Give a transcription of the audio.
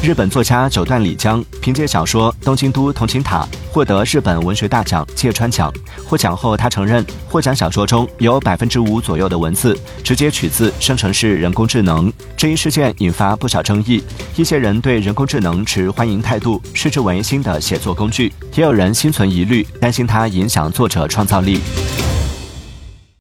日本作家九段里江凭借小说《东京都同情塔》获得日本文学大奖芥川奖。获奖后，他承认获奖小说中有百分之五左右的文字直接取自生成式人工智能。这一事件引发不少争议，一些人对人工智能持欢迎态度，视之为新的写作工具；也有人心存疑虑，担心它影响作者创造力。